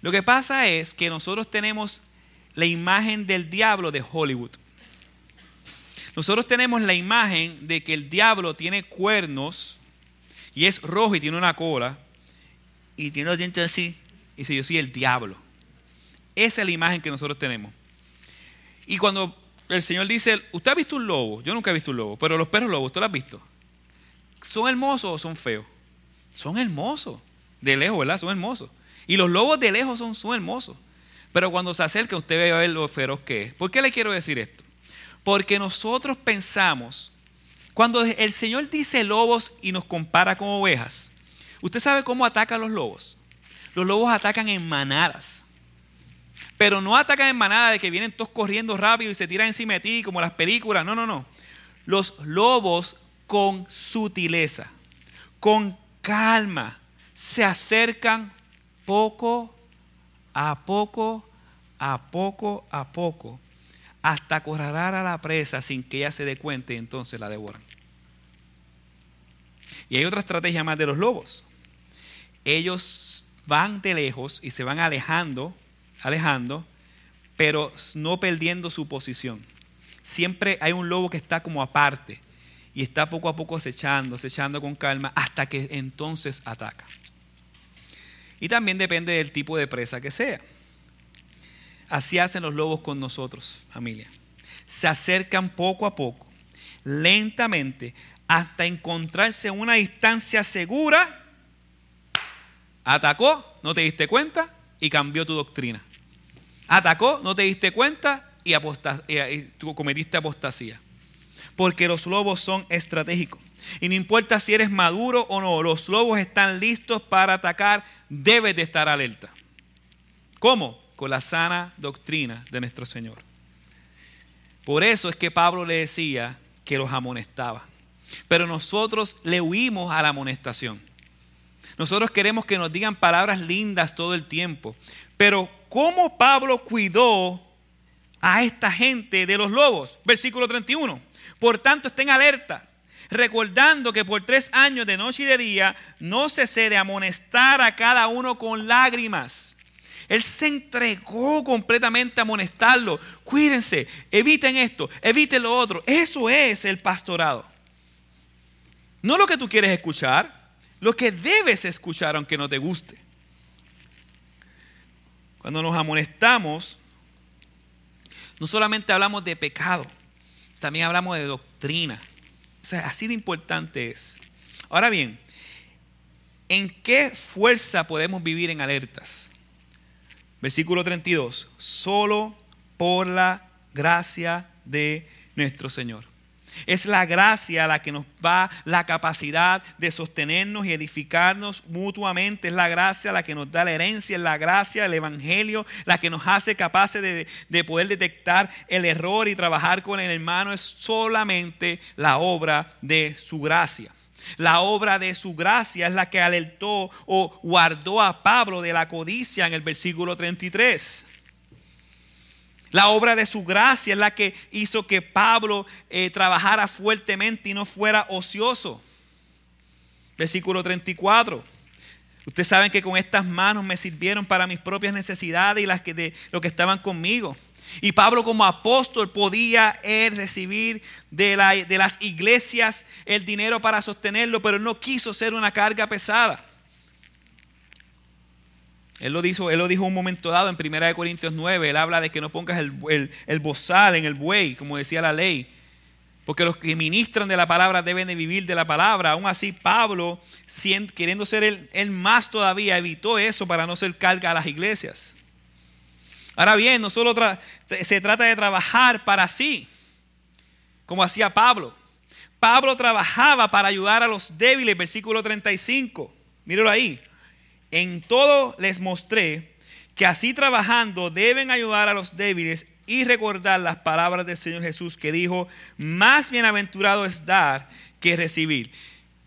Lo que pasa es que nosotros tenemos la imagen del diablo de Hollywood. Nosotros tenemos la imagen de que el diablo tiene cuernos y es rojo y tiene una cola y tiene los dientes así. Y dice, yo soy el diablo. Esa es la imagen que nosotros tenemos. Y cuando el Señor dice, ¿usted ha visto un lobo? Yo nunca he visto un lobo, pero los perros lobos, ¿usted lo ha visto? ¿Son hermosos o son feos? Son hermosos. De lejos, ¿verdad? Son hermosos. Y los lobos de lejos son, son hermosos. Pero cuando se acerca usted va a ver lo feroz que es. ¿Por qué le quiero decir esto? Porque nosotros pensamos, cuando el Señor dice lobos y nos compara con ovejas, ¿usted sabe cómo atacan los lobos? Los lobos atacan en manadas. Pero no atacan en manadas de que vienen todos corriendo rápido y se tiran encima de ti como las películas. No, no, no. Los lobos con sutileza, con calma, se acercan poco a poco, a poco a poco, hasta acorralar a la presa sin que ella se dé cuenta y entonces la devoran. Y hay otra estrategia más de los lobos. Ellos van de lejos y se van alejando, alejando, pero no perdiendo su posición. Siempre hay un lobo que está como aparte y está poco a poco acechando, acechando con calma hasta que entonces ataca. Y también depende del tipo de presa que sea. Así hacen los lobos con nosotros, familia. Se acercan poco a poco, lentamente, hasta encontrarse en una distancia segura. Atacó, no te diste cuenta y cambió tu doctrina. Atacó, no te diste cuenta y, y tú cometiste apostasía. Porque los lobos son estratégicos. Y no importa si eres maduro o no, los lobos están listos para atacar, debes de estar alerta. ¿Cómo? Con la sana doctrina de nuestro Señor. Por eso es que Pablo le decía que los amonestaba. Pero nosotros le huimos a la amonestación. Nosotros queremos que nos digan palabras lindas todo el tiempo. Pero ¿cómo Pablo cuidó a esta gente de los lobos? Versículo 31. Por tanto, estén alerta, recordando que por tres años de noche y de día no cesé de amonestar a cada uno con lágrimas. Él se entregó completamente a amonestarlo. Cuídense, eviten esto, eviten lo otro. Eso es el pastorado. No lo que tú quieres escuchar, lo que debes escuchar aunque no te guste. Cuando nos amonestamos, no solamente hablamos de pecado, también hablamos de doctrina. O sea, así de importante es. Ahora bien, ¿en qué fuerza podemos vivir en alertas? Versículo 32. Solo por la gracia de nuestro Señor. Es la gracia la que nos da la capacidad de sostenernos y edificarnos mutuamente. Es la gracia la que nos da la herencia, es la gracia del Evangelio, la que nos hace capaces de, de poder detectar el error y trabajar con el hermano. Es solamente la obra de su gracia. La obra de su gracia es la que alertó o guardó a Pablo de la codicia en el versículo 33. La obra de su gracia es la que hizo que Pablo eh, trabajara fuertemente y no fuera ocioso. Versículo 34. Ustedes saben que con estas manos me sirvieron para mis propias necesidades y las que de los que estaban conmigo. Y Pablo como apóstol podía recibir de, la, de las iglesias el dinero para sostenerlo, pero no quiso ser una carga pesada. Él lo, dijo, él lo dijo un momento dado en 1 Corintios 9. Él habla de que no pongas el, el, bozal en el buey, como decía la ley. Porque los que ministran de la palabra deben de vivir de la palabra. Aún así, Pablo, queriendo ser él, más todavía, evitó eso para no ser carga a las iglesias. Ahora bien, no solo se trata de trabajar para sí, como hacía Pablo. Pablo trabajaba para ayudar a los débiles, versículo 35. Míralo ahí. En todo les mostré que así trabajando deben ayudar a los débiles y recordar las palabras del Señor Jesús que dijo, más bienaventurado es dar que recibir.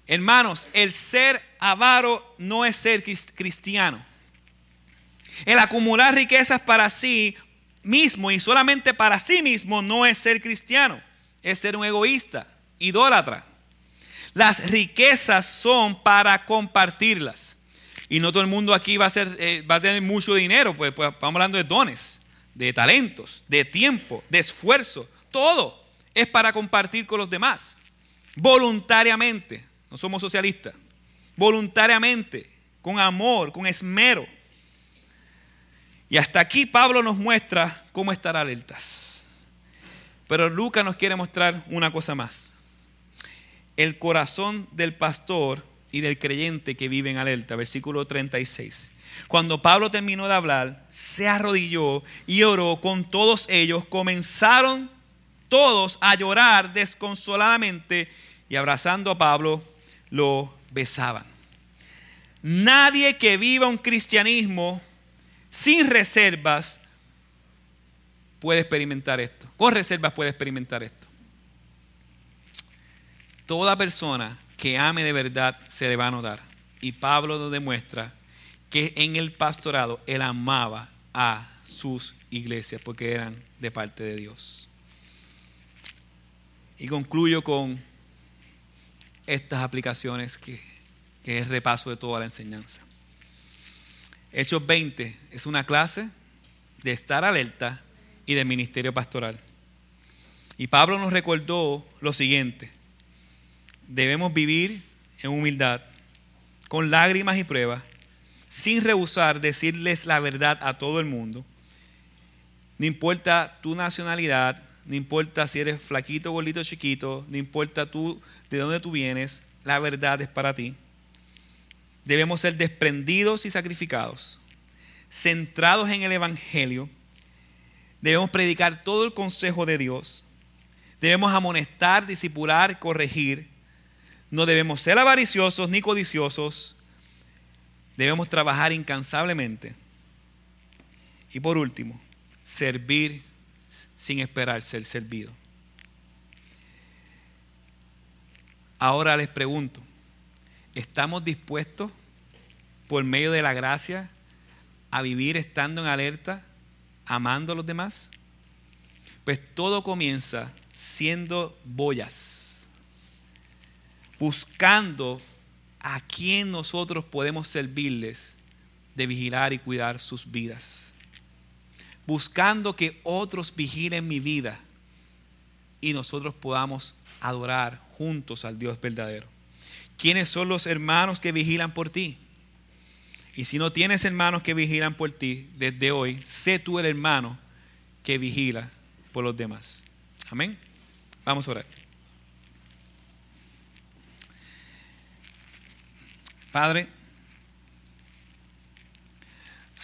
Hermanos, el ser avaro no es ser cristiano. El acumular riquezas para sí mismo y solamente para sí mismo no es ser cristiano, es ser un egoísta, idólatra. Las riquezas son para compartirlas. Y no todo el mundo aquí va a, ser, eh, va a tener mucho dinero, pues, pues, estamos hablando de dones, de talentos, de tiempo, de esfuerzo. Todo es para compartir con los demás. Voluntariamente, no somos socialistas, voluntariamente, con amor, con esmero. Y hasta aquí Pablo nos muestra cómo estar alertas. Pero Lucas nos quiere mostrar una cosa más. El corazón del pastor y del creyente que vive en alerta. Versículo 36. Cuando Pablo terminó de hablar, se arrodilló y oró con todos ellos. Comenzaron todos a llorar desconsoladamente y abrazando a Pablo lo besaban. Nadie que viva un cristianismo sin reservas puede experimentar esto. Con reservas puede experimentar esto. Toda persona que ame de verdad se le va a notar. Y Pablo nos demuestra que en el pastorado él amaba a sus iglesias porque eran de parte de Dios. Y concluyo con estas aplicaciones que, que es repaso de toda la enseñanza. Hechos 20 es una clase de estar alerta y del ministerio pastoral. Y Pablo nos recordó lo siguiente, debemos vivir en humildad, con lágrimas y pruebas, sin rehusar decirles la verdad a todo el mundo. No importa tu nacionalidad, no importa si eres flaquito, gordito, chiquito, no importa tú de dónde tú vienes, la verdad es para ti. Debemos ser desprendidos y sacrificados, centrados en el Evangelio. Debemos predicar todo el consejo de Dios. Debemos amonestar, disipular, corregir. No debemos ser avariciosos ni codiciosos. Debemos trabajar incansablemente. Y por último, servir sin esperar ser servido. Ahora les pregunto, ¿estamos dispuestos por medio de la gracia a vivir estando en alerta, amando a los demás? Pues todo comienza siendo boyas, buscando a quién nosotros podemos servirles de vigilar y cuidar sus vidas, buscando que otros vigilen mi vida y nosotros podamos adorar juntos al Dios verdadero. ¿Quiénes son los hermanos que vigilan por ti? Y si no tienes hermanos que vigilan por ti, desde hoy, sé tú el hermano que vigila por los demás. Amén. Vamos a orar. Padre,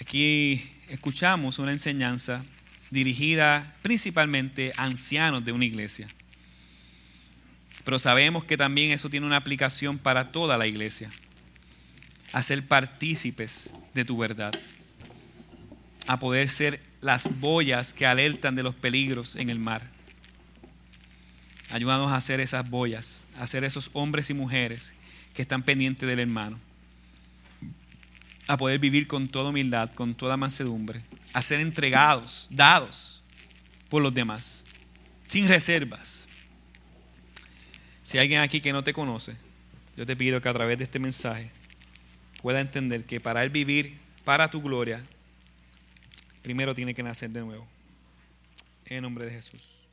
aquí escuchamos una enseñanza dirigida principalmente a ancianos de una iglesia. Pero sabemos que también eso tiene una aplicación para toda la iglesia. A ser partícipes de tu verdad. A poder ser las boyas que alertan de los peligros en el mar. Ayúdanos a hacer esas boyas, a ser esos hombres y mujeres que están pendientes del hermano. A poder vivir con toda humildad, con toda mansedumbre. A ser entregados, dados por los demás, sin reservas si hay alguien aquí que no te conoce, yo te pido que a través de este mensaje pueda entender que para él vivir para tu gloria, primero tiene que nacer de nuevo. En nombre de Jesús.